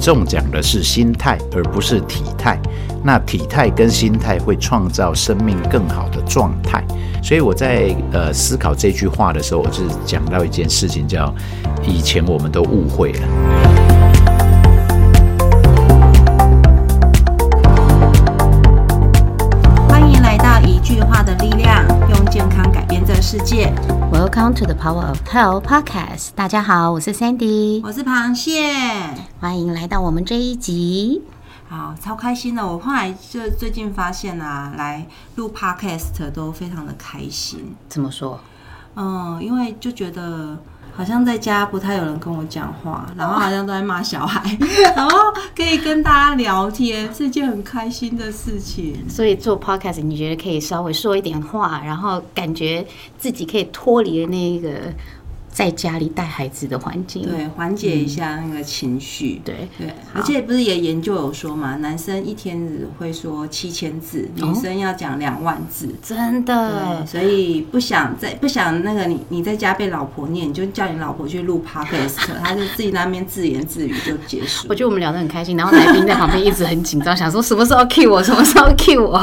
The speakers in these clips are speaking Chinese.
重讲的是心态，而不是体态。那体态跟心态会创造生命更好的状态。所以我在呃思考这句话的时候，我是讲到一件事情，叫以前我们都误会了。欢迎来到一句话的力量，用健康改变这个世界。Welcome to the Power of Health Podcast。大家好，我是 Sandy，我是螃蟹，欢迎来到我们这一集。好，超开心的。我后来就最近发现啊，来录 podcast 都非常的开心。怎么说？嗯，因为就觉得好像在家不太有人跟我讲话，然后好像都在骂小孩，然后可以跟大家聊天，是一件很开心的事情。所以做 Podcast，你觉得可以稍微说一点话，然后感觉自己可以脱离那个在家里带孩子的环境。对，缓解一下那个情绪。对对，好而且不是也研究有说嘛，男生一天只会说七千字，女生要讲两万字。真的对，。所以不想在不想那个你你在家被老婆念，你就叫你老婆去录 podcast，他就自己那边自言自语就结束我。觉得我们聊得很开心，然后来宾在旁边一直很紧张，想说什么时候 cue 我，什么时候 cue 我。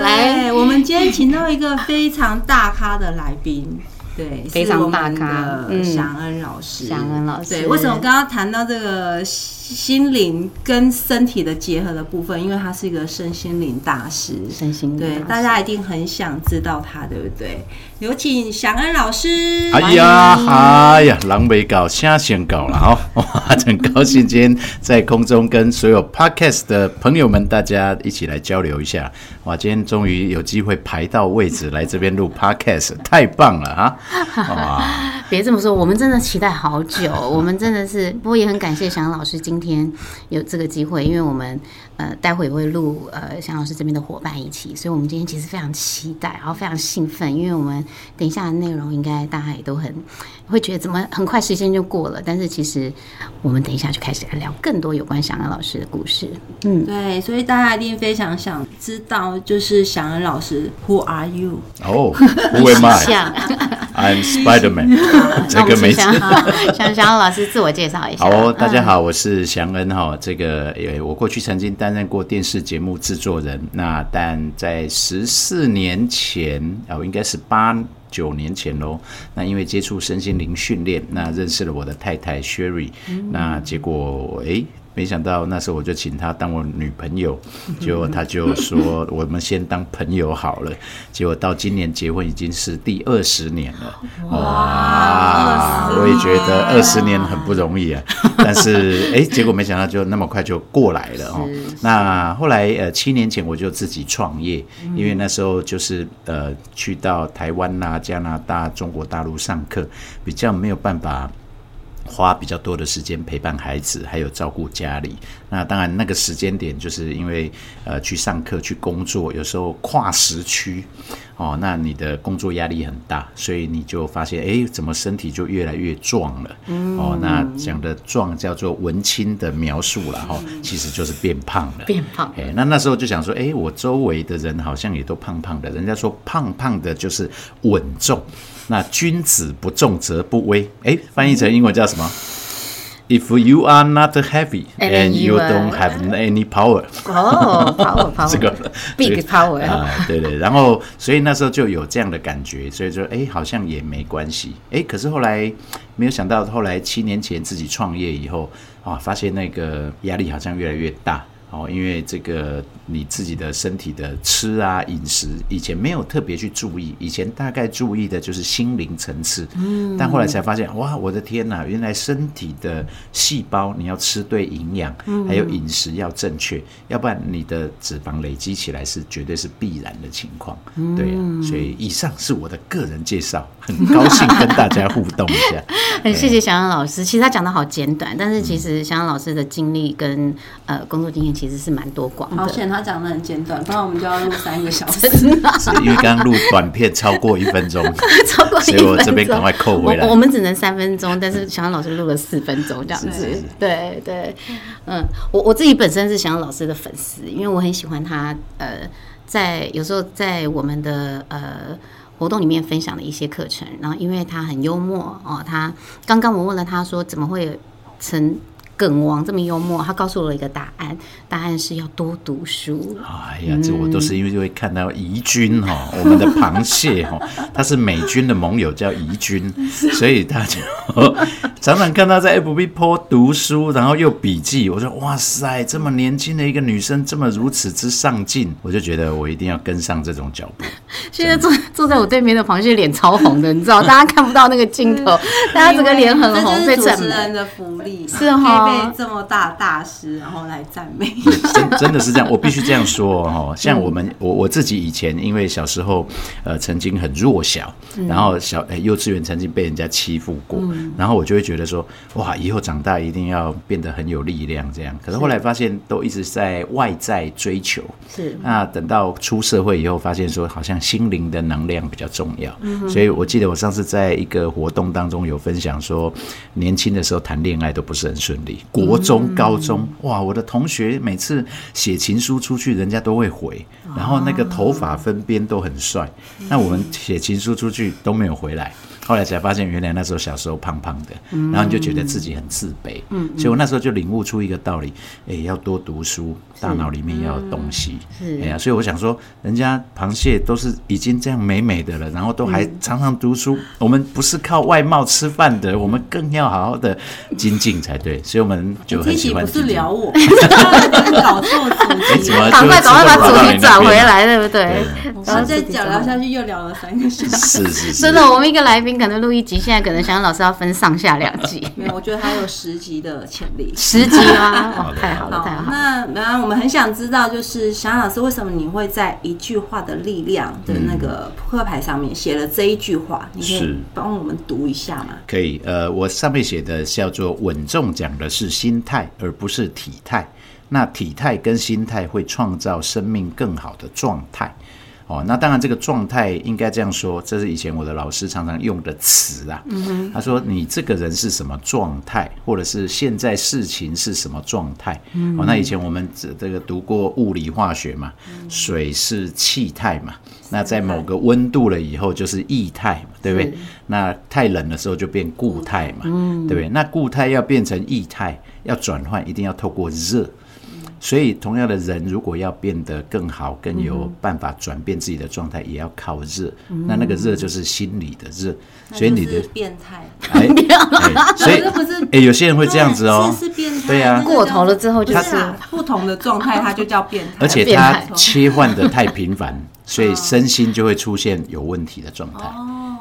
来，来，我们今天请到一个非常大咖的来宾，对，非常大咖祥恩老师。祥恩老师对，为什么刚刚谈到这个心灵跟身体的结合的部分？因为他是一个身心灵大师。身心灵对，大家一定很想知道他，对不对？有请祥恩老师。哎呀，哎呀，狼狈搞，虾先搞了哦！哇，很高兴今天在空中跟所有 podcast 的朋友们，大家一起来交流一下。哇，今天终于有机会排到位置来这边录 podcast，太棒了啊！哇，别这么说，我们真的期待好久，我们真的是，不过也很感谢祥老师今天有这个机会，因为我们呃待会也会录呃祥老师这边的伙伴一起，所以我们今天其实非常期待，然后非常兴奋，因为我们等一下的内容应该大家也都很会觉得怎么很快时间就过了，但是其实我们等一下就开始来聊更多有关祥安老师的故事。嗯，对，所以大家一定非常想知道，就是祥恩老师，Who are you？哦，Who am I? 像 I'm Spider-Man。这个没们请祥祥祥老师自我介绍一下。好哦，大家嗯好，我是祥恩哈。这个呃，我过去曾经担任过电视节目制作人，那但在十四年前哦，应该是八九年前喽。那因为接触身心灵训练，那认识了我的太太 Sherry，、那结果诶。没想到那时候我就请她当我女朋友，结果她就说我们先当朋友好了。结果到今年结婚已经是第二十年了，哇！我也觉得二十年很不容易啊，但是哎，结果没想到就那么快就过来了哦。那后来呃，七年前我就自己创业，因为那时候就是呃，去到台湾啦、加拿大、中国大陆上课，比较没有办法。花比较多的时间陪伴孩子，还有照顾家里。那当然，那个时间点就是因为呃去上课、去工作，有时候跨时区哦，那你的工作压力很大，所以你就发现，哎，怎么身体就越来越壮了？哦，那讲的壮叫做文青的描述了哈、哦，其实就是变胖了。变胖哎，那那时候就想说，哎，我周围的人好像也都胖胖的，人家说胖胖的就是稳重，那君子不重则不威。哎，翻译成英文叫什么 If you are not heavy and you don't have any power，哦，power，power，这个 big power. 啊，对对，然后所以那时候就有这样的感觉，所以说哎，好像也没关系，哎，可是后来没有想到，后来七年前自己创业以后啊，发现那个压力好像越来越大。哦，因为这个你自己的身体的吃啊饮食，以前没有特别去注意，以前大概注意的就是心灵层次，嗯，但后来才发现，哇，我的天哪，原来身体的细胞你要吃对营养，还有饮食要正确，要不然你的脂肪累积起来是绝对是必然的情况，对啊，所以以上是我的个人介绍，很高兴跟大家互动一下。很谢谢小杨老师，其实他讲的好简短，但是其实小杨老师的经历跟呃工作经验其实是蛮多广的。好险，他讲的很简短，不然我们就要录三个小时。是因为刚刚录短片超过一分钟，超过一所以我分钟这边赶快扣回来我我们只能三分钟，但是小杨老师录了四分钟这样子。对对，嗯，我我自己本身是小杨老师的粉丝，因为我很喜欢他呃，在有时候在我们的呃。活动里面分享的一些课程，然后因为他很幽默哦，他刚刚我问了他说怎么会成更旺，这么幽默。他告诉我一个答案，答案是要多读书。哎呀，这我都是因为会看到怡君哈，我们的螃蟹哈，他是美军的盟友叫怡君，所以他就常常看他在 FB po 读书，然后又笔记。我说哇塞，这么年轻的一个女生，这么如此之上进，我就觉得我一定要跟上这种脚步。现在坐坐在我对面的螃蟹脸超红的，你知道，大家看不到那个镜头，大家整个脸很红，被主赞美。持人的福利，是哈被这么大大师然后来赞美。真真的是这样，我必须这样 说哦。像我们，我我自己以前因为小时候呃曾经很弱小，然后小、呃幼稚园曾经被人家欺负过，然后我就会觉得说哇，以后长大一定要变得很有力量这样。可是后来发现都一直在外在追求，是。那等到出社会以后，发现说好像心灵的能量比较重要，所以我记得我上次在一个活动当中有分享说，年轻的时候谈恋爱都不是很顺利，国中、高中，哇，我的同学每次写情书出去，人家都会回，然后那个头发分边都很帅，那我们写情书出去都没有回来。后来才发现，原来那时候小时候胖胖的，然后你就觉得自己很自卑。嗯，所以我那时候就领悟出一个道理：，哎，要多读书，大脑里面要有东西。是哎呀，所以我想说，人家螃蟹都是已经这样美美的了，然后都还常常读书。我们不是靠外貌吃饭的，我们更要好好的 精进才对。所以我们就很喜欢不是。聊我，搞错主哎，题怎。么赶快赶快把主题转回？来，对不对？然后再讲聊下去，又聊了三个小时。是是是，真的，我们一个来宾可能录一集，现在可能想想老师要分上下两集，没有，我觉得还有十集的潜力。十集吗？哇，太好了，太好，了！那然后我们很想知道，就是小安老师为什么你会在一句话的力量的那个扑克牌上面写了这一句话？你可以是帮我们读一下吗？可以，呃，我上面写的叫做稳重，讲的是心态，而不是体态。那体态跟心态会创造生命更好的状态。哦，那当然，这个状态应该这样说，这是以前我的老师常常用的词啊。他说：“你这个人是什么状态，或者是现在事情是什么状态？”哦，那以前我们这这个读过物理化学嘛，水是气态嘛，那在某个温度了以后就是液态嘛，对不对？那太冷的时候就变固态嘛，对不对？那固态要变成液态，要转换一定要透过热。所以，同样的人，如果要变得更好、更有办法转变自己的状态，也要靠热。那那个热就是心理的热。所以你的变态，哎，哎所以不是哎，有些人会这样子哦。是，变态，对啊。过头了之后就是不同的状态，它就叫变态，而且它切换的太频繁，所以身心就会出现有问题的状态。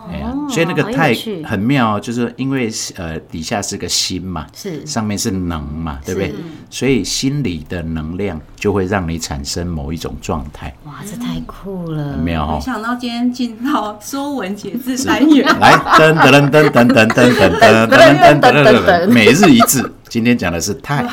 哎呀，所以那个太很妙哦，就是因为呃底下是个心嘛，是上面是能嘛，对不对？所以心理的能量就会让你产生某一种状态，哇，这太酷了！没有哈没？想到今天进到说文解字单元，来，噔噔噔噔噔噔噔噔噔噔噔噔噔，每日一字，今天讲的是太。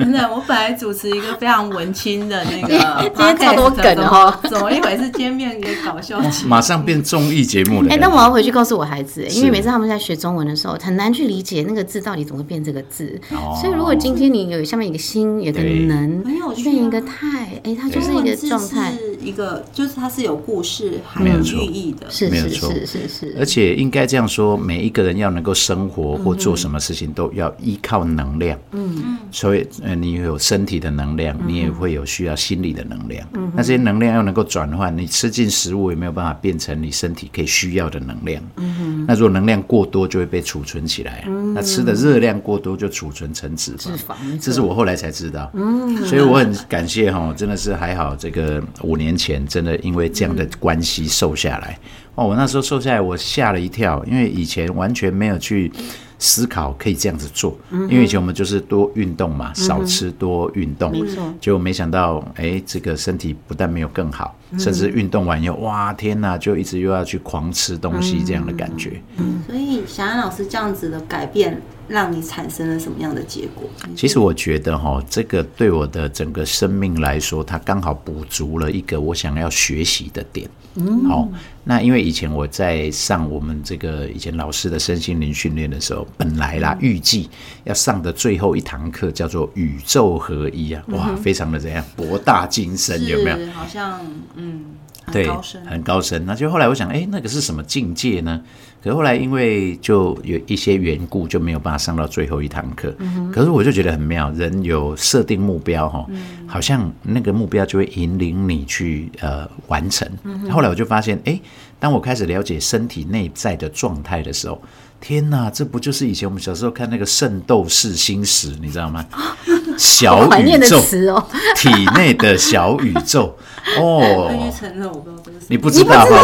真的，我本来主持一个非常文青的那个 今天超多梗哦怎么一回事？今天变一个搞笑节目马上变综艺节目了。哎、那我要回去告诉我孩子，因为每次他们在学中文的时候，很难去理解那个字到底怎么会变这个字。哦所以如果今天你有下面一个心，有个对能，没有变一个态，哎、它就是一个状态，是一个，就是它是有故事含有寓意的。是是是是是，而且应该这样说，每一个人要能够生活或做什么事情，都要依靠能量。嗯，所以呃，你有身体的能量，你也会有需要心理的能量。嗯，那这些能量要能够转换，你吃进食物也没有办法变成你身体可以需要的能量。嗯，那如果能量过多，就会被储存起来嗯。那吃的热量过多，就储存成脂肪。脂肪这是我后来才知道。嗯，所以我很感谢哈，真的是还好，这个五年前真的因为这样的关系瘦下来。哦，我那时候瘦下来，我吓了一跳，因为以前完全没有去思考可以这样子做，因为以前我们就是多运动嘛，少吃多运动，没错。结果没想到，哎，这个身体不但没有更好，甚至运动完以后，哇，天哪，就一直又要去狂吃东西这样的感觉。所以小安老师这样子的改变，让你产生了什么样的结果？其实我觉得哈，这个对我的整个生命来说，它刚好补足了一个我想要学习的点。嗯，好，那因为以前我在上我们这个以前老师的身心灵训练的时候，本来啦预计要上的最后一堂课叫做宇宙合一啊，哇，非常的怎样博大精深，有没有？好像嗯，对，很高深。那就后来我想，哎，那个是什么境界呢？可是后来因为就有一些缘故，就没有办法上到最后一堂课。可是我就觉得很妙，人有设定目标哈，好像那个目标就会引领你去呃完成。后来我就发现，哎，当我开始了解身体内在的状态的时候，天哪，这不就是以前我们小时候看那个《圣斗士星矢》，你知道吗？小宇宙，哦，体内的小宇宙。哦，承认我不知道这个你不知道吗？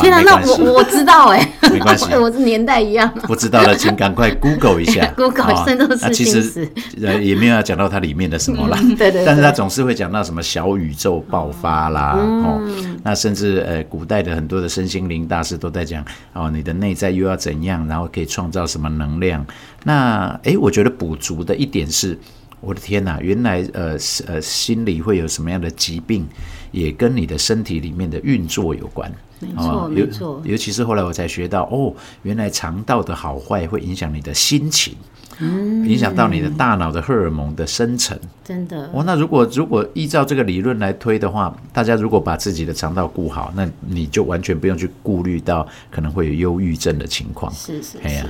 天哪，那我我知道哎，没关系。我是年代一样。不知道的，请赶快 Google 一下。Google 好圣斗士那其实呃也没有要讲到它里面的什么啦，对对对。但是它总是会讲到什么小宇宙爆发啦，哦，那甚至呃古代的很多的身心灵大师都在讲哦，你的内在又要怎样，然后可以创造什么能量。那哎，我觉得补足的一点是。我的天呐，原来呃呃心里会有什么样的疾病，也跟你的身体里面的运作有关。没错哦尤没错尤其是后来我才学到，哦，原来肠道的好坏会影响你的心情，影响到你的大脑的荷尔蒙的生成。真的，哦，那如果如果依照这个理论来推的话，大家如果把自己的肠道顾好，那你就完全不用去顾虑到可能会有忧郁症的情况。是是哎呀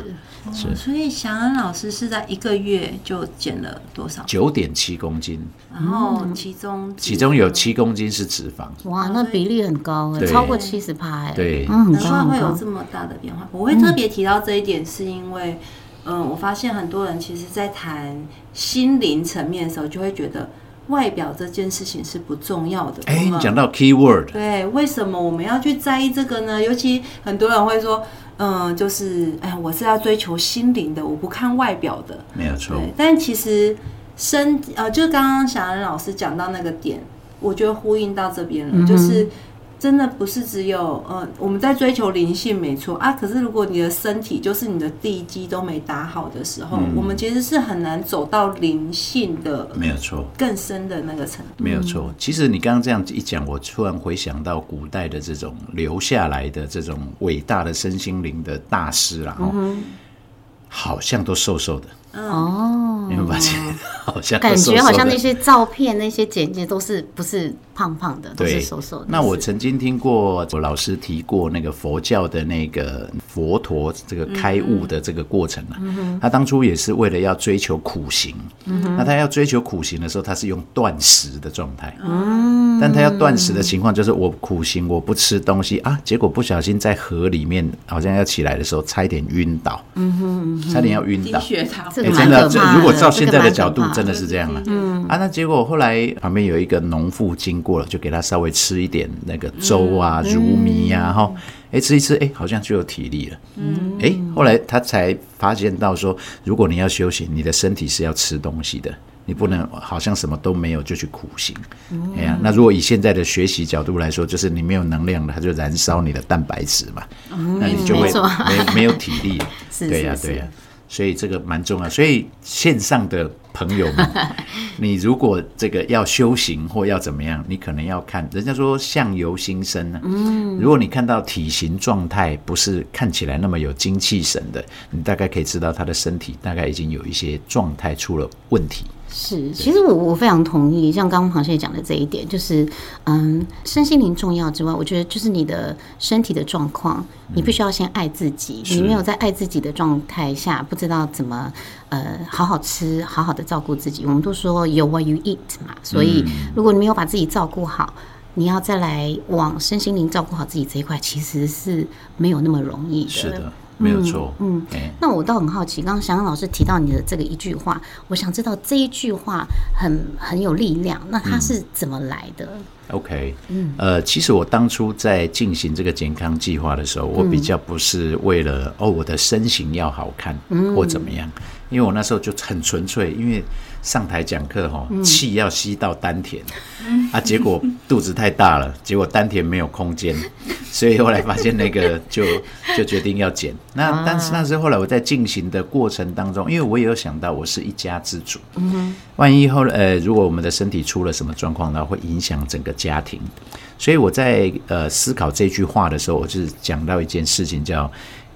是，哦所以祥安老师是在一个月就减了多少？九点七公斤，然后其中其中有七公斤是脂肪。哇，那比例很高哎，超过七十趴哎，对嗯，很难怪高会有这。么大的变化。我会特别提到这一点，是因为，嗯，我发现很多人其实在谈心灵层面的时候，就会觉得外表这件事情是不重要的。哎，我们你讲到 key word，对，为什么我们要去在意这个呢？尤其很多人会说，嗯，就是，哎，我是要追求心灵的，我不看外表的。没有错。但其实身呃，就刚刚小安老师讲到那个点，我觉得呼应到这边了，嗯就是真的不是只有呃我们在追求灵性没错啊，可是如果你的身体就是你的地基都没打好的时候，嗯我们其实是很难走到灵性的没有错。更深的那个程度。没有错，其实你刚刚这样一讲，我突然回想到古代的这种留下来的这种伟大的身心灵的大师啦，哦，好像都瘦瘦的，哦，你有没有发现？好像感瘦瘦的。觉好像那些照片、那些简介都是不是胖胖的，都是瘦瘦的。那我曾经听过我老师提过那个佛教的那个佛陀这个开悟的这个过程啊，他当初也是为了要追求苦行，那他要追求苦行的时候，他是用断食的状态，嗯。但他要断食的情况就是我苦行我不吃东西啊，结果不小心在河里面好像要起来的时候差一点晕倒，嗯哼差点要晕低倒。血糖这个哎真的，这如果照现在的角度真的是这样啊。嗯啊，那结果后来旁边有一个农妇经过了，就给他稍微吃一点那个粥啊、嗯乳糜呀，哈，哎吃一吃，哎好像就有体力了。嗯，哎后来他才发现到说，如果你要修行，你的身体是要吃东西的。你不能好像什么都没有就去苦行，嗯哎呀，那如果以现在的学习角度来说，就是你没有能量了，它就燃烧你的蛋白质嘛，那你就会嗯没错没没有体力 对呀、是对呀、所以这个蛮重要。所以线上的朋友们，你如果这个要修行或要怎么样，你可能要看人家说相由心生呢、嗯，如果你看到体型状态不是看起来那么有精气神的，你大概可以知道他的身体大概已经有一些状态出了问题。是，其实我我非常同意，像刚刚螃蟹讲的这一点，就是嗯，身心灵重要之外，我觉得就是你的身体的状况，你必须要先爱自己。是你没有在爱自己的状态下，不知道怎么呃好好吃，好好的照顾自己。我们都说有 what you eat 嘛，所以如果你没有把自己照顾好。你要再来往身心灵照顾好自己这一块，其实是没有那么容易的。是的，没有错。嗯哎那我倒很好奇，刚刚翔阳老师提到你的这个一句话，我想知道这一句话很很有力量，那它是怎么来的？OK，嗯，呃，其实我当初在进行这个健康计划的时候，我比较不是为了哦我的身形要好看或怎么样，因为我那时候就很纯粹，因为上台讲课哈，气要吸到丹田，啊，结果肚子太大了，结果丹田没有空间，所以后来发现那个就就决定要减。那但是那是后来我在进行的过程当中，因为我也有想到我是一家之主，万一后呃，如果我们的身体出了什么状况，那会影响整个家庭。所以我在呃思考这句话的时候，我就是讲到一件事情，叫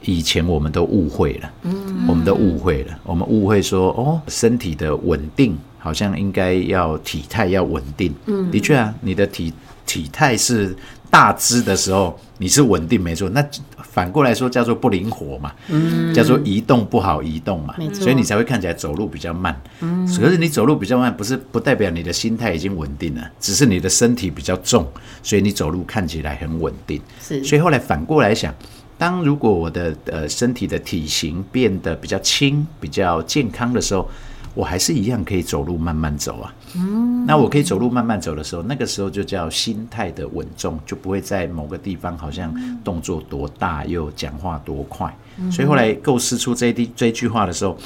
以前我们都误会了，嗯我们都误会了，我们误会说哦，身体的稳定好像应该要体态要稳定。嗯，的确啊，你的体体态是大只的时候，你是稳定没错。那反过来说叫做不灵活嘛，嗯，叫做移动不好移动嘛，没错所以你才会看起来走路比较慢。嗯，可是你走路比较慢，不是不代表你的心态已经稳定了，只是你的身体比较重，所以你走路看起来很稳定。是所以后来反过来想，当如果我的呃身体的体型变得比较轻、比较健康的时候，我还是一样可以走路慢慢走啊。嗯，那我可以走路慢慢走的时候，那个时候就叫心态的稳重，就不会在某个地方好像动作多大又讲话多快。所以后来构思出这一句这一句话的时候，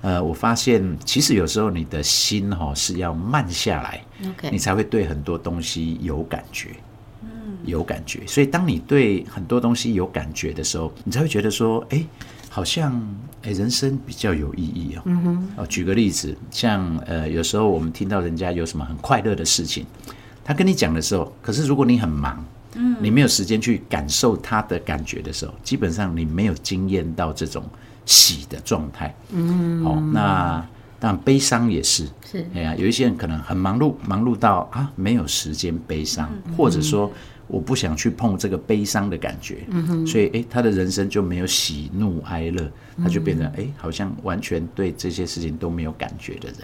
呃，我发现其实有时候你的心哈、是要慢下来，你才会对很多东西有感觉。有感觉，所以当你对很多东西有感觉的时候，你才会觉得说，哎，好像哎人生比较有意义哦。嗯哼。哦，举个例子，像呃有时候我们听到人家有什么很快乐的事情，他跟你讲的时候，可是如果你很忙，嗯，你没有时间去感受他的感觉的时候，基本上你没有经验到这种喜的状态。嗯。哦，那当然悲伤也是。是哎呀，有一些人可能很忙碌，忙碌到啊没有时间悲伤，或者说我不想去碰这个悲伤的感觉，所以诶，他的人生就没有喜怒哀乐，他就变成诶，好像完全对这些事情都没有感觉的人，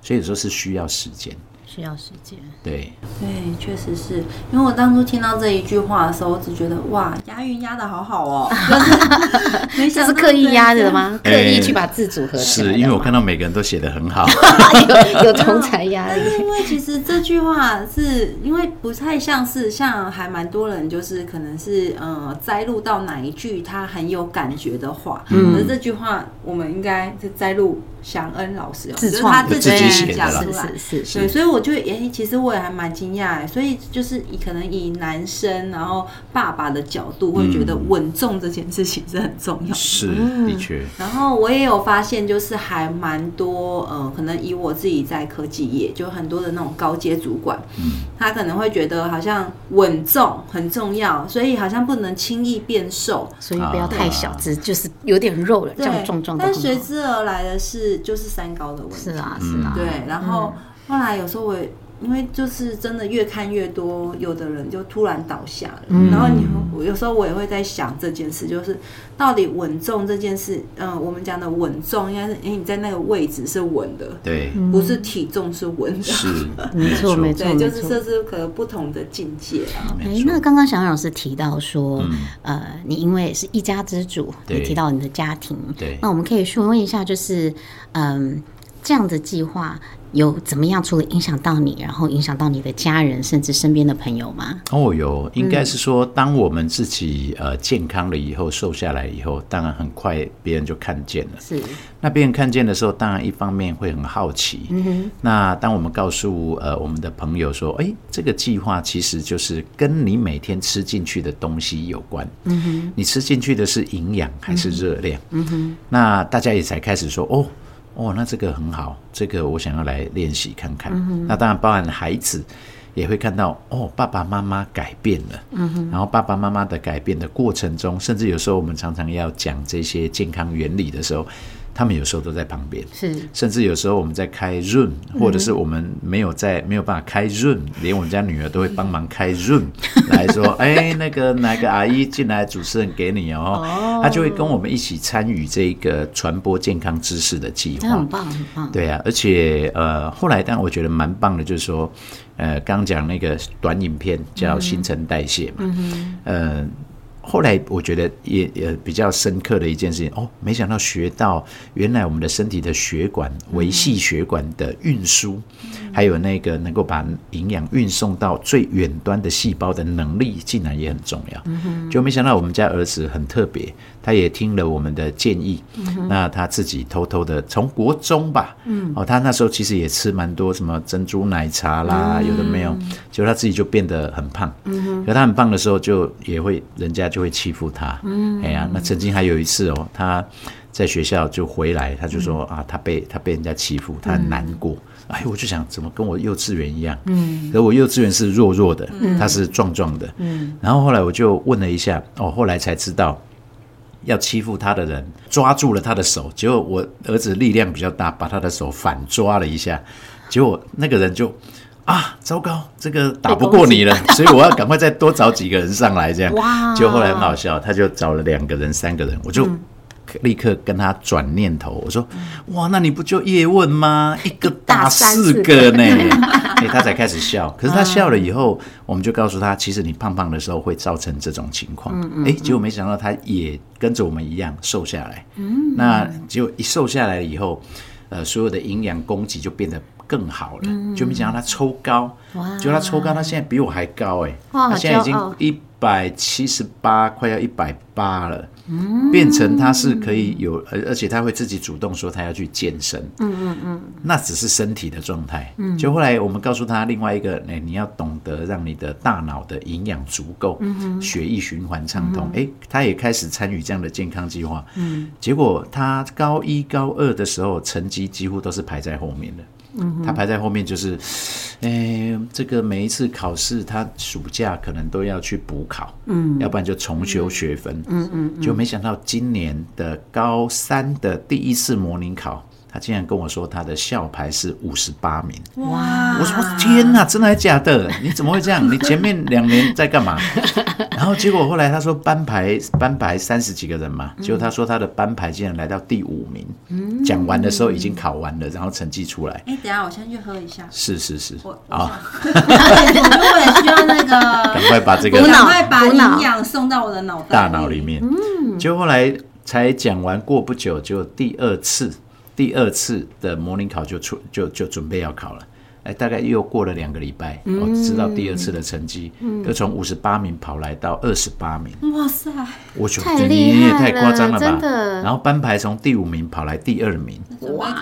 所以有时候是需要时间，需要时间。对，对，确实是。因为我当初听到这一句话的时候，我只觉得哇，押韵押的好好哦，就是没想到是刻意压的吗？刻哎意去把字组合起来，是因为我看到每个人都写的很好，有有 同才压力。但是因为其实这句话是因为不太像是像还蛮多人就是可能是呃摘录到哪一句他很有感觉的话，嗯。可是这句话我们应该是摘录祥恩老师哦，就是自创的他自自己写的啦。讲出来。是。是是。对，所以我就诶、其实我也还蛮惊讶的，所以就是以可能以男生然后爸爸的角度，会觉得稳重这件事情是很重要的。是的确，然后我也有发现，就是还蛮多，呃，可能以我自己在科技业，就很多的那种高阶主管，他可能会觉得好像稳重很重要，所以好像不能轻易变瘦。所以不要太小只，就是有点肉了，这样壮壮的但。随之而来的是，就是三高的问题。是啊是啊，对，然后后来有时候我也因为就是真的越看越多，有的人就突然倒下了，嗯。然后你我有时候我也会在想这件事，就是到底稳重这件事，嗯、我们讲的稳重应该是，哎、你在那个位置是稳的，对，不是体重是稳的，是 没错没错对，没错。就是这是可能不同的境界啊。哎没，错。那刚刚小杨老师提到说，嗯。呃，你因为是一家之主，对。你提到你的家庭，对。那我们可以询问一下，就是，嗯，这样的计划有怎么样，除了影响到你，然后影响到你的家人，甚至身边的朋友吗？哦，有，应该是说，当我们自己呃健康了以后，瘦下来以后，当然很快别人就看见了。是，那别人看见的时候，当然一方面会很好奇。嗯哼那当我们告诉呃我们的朋友说，哎，这个计划其实就是跟你每天吃进去的东西有关。嗯哼，你吃进去的是营养还是热量？嗯哼，那大家也才开始说，哦。哦，那这个很好，这个我想要来练习看看。那当然，包含孩子也会看到，哦，爸爸妈妈改变了。然后爸爸妈妈的改变的过程中，甚至有时候我们常常要讲这些健康原理的时候，他们有时候都在旁边。是，甚至有时候我们在开 Zoom，或者是我们没有在没有办法开 Zoom，连我们家女儿都会帮忙开 Zoom 来说，哎，那个哪个阿姨进来，主持人给你哦，她就会跟我们一起参与这个传播健康知识的计划那很。棒，很棒。对啊，而且呃，后来但我觉得蛮棒的，就是说，呃，刚讲那个短影片叫新陈代谢嘛，呃。后来我觉得也也比较深刻的一件事情哦，没想到学到原来我们的身体的血管、维系血管的运输，还有那个能够把营养运送到最远端的细胞的能力，竟然也很重要。就没想到我们家儿子很特别，他也听了我们的建议，那他自己偷偷的从国中吧，哦，他那时候其实也吃蛮多什么珍珠奶茶啦，有的没有，结果他自己就变得很胖。可他很胖的时候，就也会人家就会欺负他。哎呀，那曾经还有一次哦，他在学校就回来，他就说啊，他被他被人家欺负，他很难过。哎，我就想怎么跟我幼稚园一样？嗯，可我幼稚园是弱弱的，他是壮壮的。嗯，然后后来我就问了一下，哦，后来才知道。要欺负他的人抓住了他的手，结果我儿子力量比较大，把他的手反抓了一下，结果那个人就啊，糟糕，这个打不过你了，所以我要赶快再多找几个人上来，这样。哇结果后来很好笑，他就找了两个人、三个人，我就。立刻跟他转念头，我说：“哇，那你不就叶问吗？一个打四个呢！” 哎，他才开始笑。可是他笑了以后，我们就告诉他，其实你胖胖的时候会造成这种情况。哎，结果没想到他也跟着我们一样瘦下来。嗯，那结果一瘦下来以后，呃，所有的营养供给就变得更好了。就没想到他抽高，就他抽高，他现在比我还高哎！他现在已经一百七十八，快要一百八了。变成他是可以有，而而且他会自己主动说他要去健身。嗯嗯嗯，那只是身体的状态。嗯，就后来我们告诉他另外一个，哎，你要懂得让你的大脑的营养足够，嗯血液循环畅通。哎，他也开始参与这样的健康计划。嗯，结果他高一高二的时候，成绩几乎都是排在后面的。他排在后面，就是，哎，这个每一次考试，他暑假可能都要去补考，嗯，要不然就重修学分，嗯嗯，就没想到今年的高三的第一次模拟考。他竟然跟我说他的校牌是五十八名，哇！我说天哪，真的还是假的？你怎么会这样？你前面两年在干嘛？然后结果后来他说班排班排三十几个人嘛，结果他说他的班排竟然来到第五名。嗯，讲完的时候已经考完了，然后成绩出来。哎，等下我先去喝一下。是是是，我啊，我也需要那个，赶快把这个，赶快把营养送到我的脑袋大脑里面。嗯，就后来才讲完过不久，就第二次。第二次的模拟考就出就就准备要考了，哎，大概又过了两个礼拜，我知道第二次的成绩，就从五十八名跑来到二十八名。哇塞！我觉得你也太夸张了吧？然后班排从第五名跑来第二名。哇，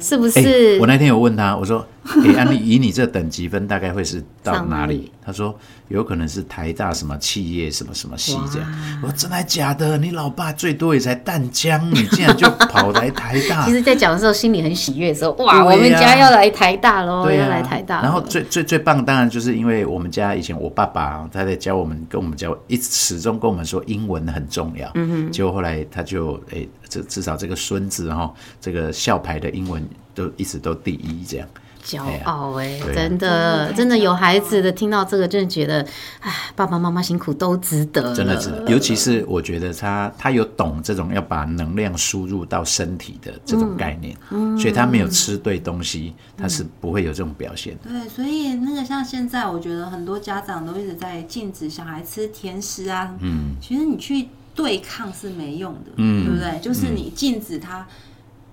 是不是？我那天有问他，我说：“ 哎，安利，以你这等级分，大概会是到哪里？”他说。有可能是台大什么企业什么什么系这样，我说真的假的？你老爸最多也才淡江，你竟然就跑来台大？其实，在讲的时候心里很喜悦，说哇，我们家要来台大喽，要来台大。然后最最最棒，当然就是因为我们家以前我爸爸他在教我们，跟我们教一始终跟我们说英文很重要。嗯哼。结果后来他就诶，这至少这个孙子哈，这个校牌的英文都一直都第一这样。骄傲哎，真的，真的有孩子的听到这个，真的觉得，哎，爸爸妈妈辛苦都值得。真的是，尤其是我觉得他他有懂这种要把能量输入到身体的这种概念，嗯所以他没有吃对东西，他是不会有这种表现。对，所以那个像现在，我觉得很多家长都一直在禁止小孩吃甜食啊。嗯，其实你去对抗是没用的，嗯，对不对？就是你禁止他，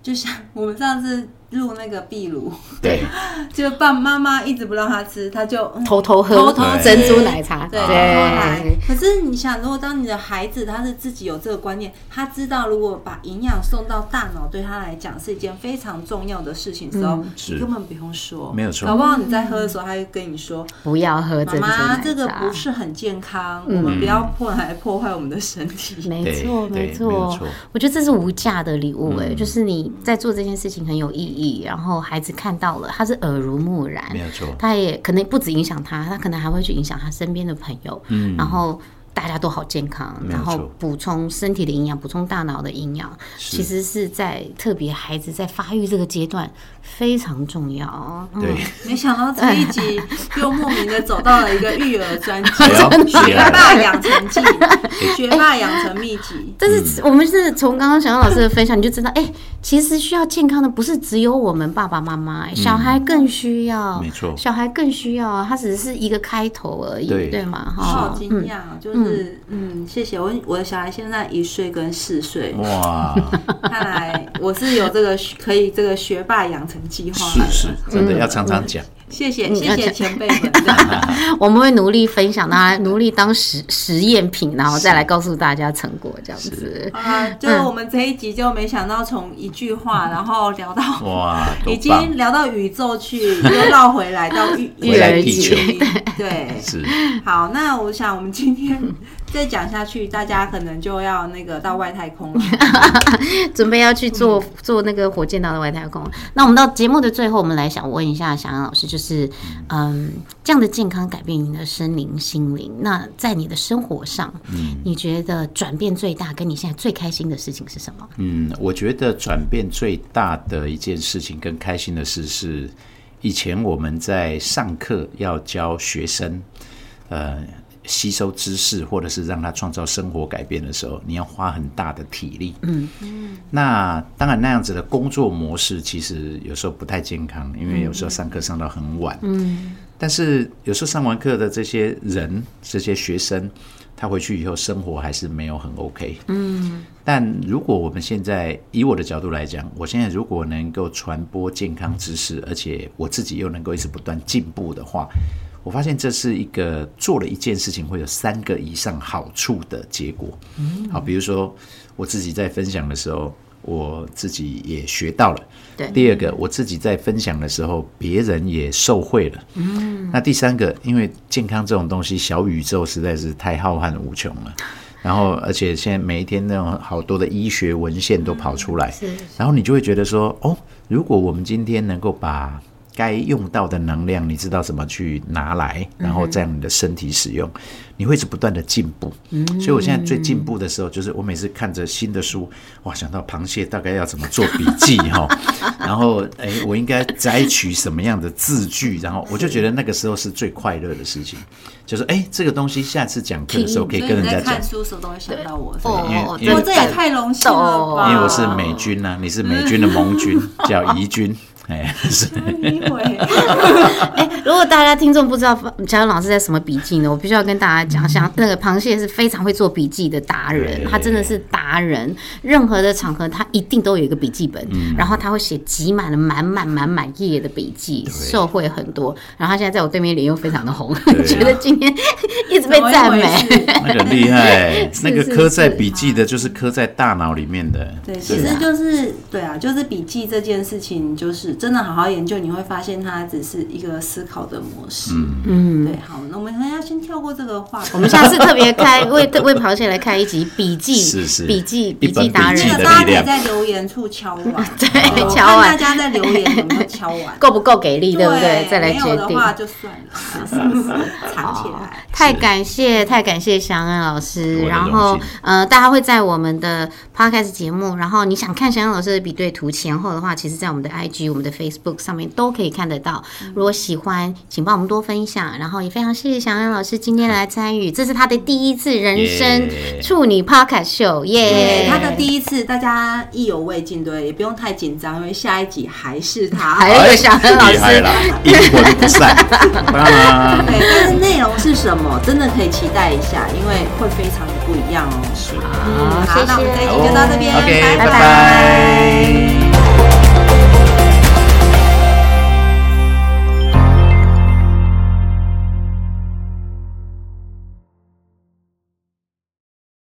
就像我们上次。入那个壁炉，对，就爸妈妈一直不让他吃，他就偷偷喝。偷偷珍珠奶茶，对，偷偷来。可是你想，如果当你的孩子他是自己有这个观念，他知道如果把营养送到大脑，对他来讲是一件非常重要的事情的时候，你根本不用说，没有错。搞不好你在喝的时候，他就跟你说不要喝珍珠奶茶，这个不是很健康，我们不要破坏破坏我们的身体。没错，没错，我觉得这是无价的礼物，哎，就是你在做这件事情很有意义。然后孩子看到了，他是耳濡目染，没有错。他也可能不止影响他，他可能还会去影响他身边的朋友。嗯，然后大家都好健康，然后补充身体的营养，补充大脑的营养，其实是在特别孩子在发育这个阶段。非常重要。对，没想到这一集又莫名的走到了一个育儿专辑，学霸养成记，学霸养成秘籍。但是我们是从刚刚小杨老师的分享，你就知道，哎，其实需要健康的不是只有我们爸爸妈妈，小孩更需要。没错，小孩更需要，他只是一个开头而已，对吗？哈，好惊讶，就是嗯，谢谢我，我的小孩现在一岁跟四岁，哇，看来我是有这个可以这个学霸养。成计划是是，真的要常常讲。谢谢谢谢前辈们，我们会努力分享，大家努力当实实验品，然后再来告诉大家成果这样子。啊，就是我们这一集就没想到从一句话，然后聊到哇，已经聊到宇宙去，又绕回来到育儿地球。对，是。好，那我想我们今天 再讲下去，大家可能就要那个到外太空了，准备要去做做那个火箭到的外太空。那我们到节目的最后，我们来想问一下翔阳老师，就是。嗯，这样的健康改变你的身灵心灵。那在你的生活上，嗯，你觉得转变最大，跟你现在最开心的事情是什么？嗯，我觉得转变最大的一件事情跟开心的事是，以前我们在上课要教学生，呃，吸收知识或者是让他创造生活改变的时候，你要花很大的体力。嗯嗯。那当然，那样子的工作模式其实有时候不太健康，因为有时候上课上到很晚。嗯。但是有时候上完课的这些人，这些学生。他回去以后生活还是没有很 OK，嗯，但如果我们现在以我的角度来讲，我现在如果能够传播健康知识，而且我自己又能够一直不断进步的话，我发现这是一个做了一件事情会有三个以上好处的结果。嗯，好，比如说我自己在分享的时候。我自己也学到了。对，第二个，我自己在分享的时候，别人也受惠了。嗯，那第三个，因为健康这种东西，小宇宙实在是太浩瀚无穷了。然后，而且现在每一天那种好多的医学文献都跑出来，然后你就会觉得说，哦，如果我们今天能够把该用到的能量，你知道怎么去拿来，然后在你的身体使用。你会是不断的进步，所以我现在最进步的时候，就是我每次看着新的书，哇，想到螃蟹大概要怎么做笔记哈，然后哎，我应该摘取什么样的字句，然后我就觉得那个时候是最快乐的事情，就是哎，这个东西下次讲课的时候可以跟人家讲。看书时候都会想到我，哦，因为这也太荣幸了吧？因为我是美军呐，你是美军的盟军，叫怡军。哎，是。哎，如果大家听众不知道乔恩老师在什么笔记呢？我必须要跟大家讲，像那个螃蟹是非常会做笔记的达人，他真的是达人。任何的场合，他一定都有一个笔记本，然后他会写挤满了满满满满页的笔记，受惠很多。然后他现在在我对面，脸又非常的红，觉得今天一直被赞美，那个厉害。那个刻在笔记的，就是刻在大脑里面的。对，其实就是对啊，就是笔记这件事情，就是真的好好研究，你会发现它只是一个思考的模式。嗯，对。好，那我们要先跳过这个话题。我们下次特别开为为螃蟹来开一集笔记，是是笔记笔记达人，大家可以在留言处敲完，对，敲完。大家在留言有没有敲完？够不够给力，对不对？再来决定。的话就算了，藏起来。太感谢，太感谢祥安老师。然后呃，大家会在我们的 podcast 节目，然后你想看祥安老师的比对图前后的话，其实在我们的 IG、我们的 Facebook 上面都可以看得到。如果喜欢，请帮我们多分享。然后也非常谢谢祥安老师今天来参与，这是他的第一次人生处女 podcast 秀，耶！他的第一次，大家意犹未尽，对，也不用太紧张，因为下一集还是他，还有祥安老师，阴魂不散。对，但是内容是什么，真的可以期待一下，因为会非常的不一样哦。是，好，那我们这一集就到这边拜拜。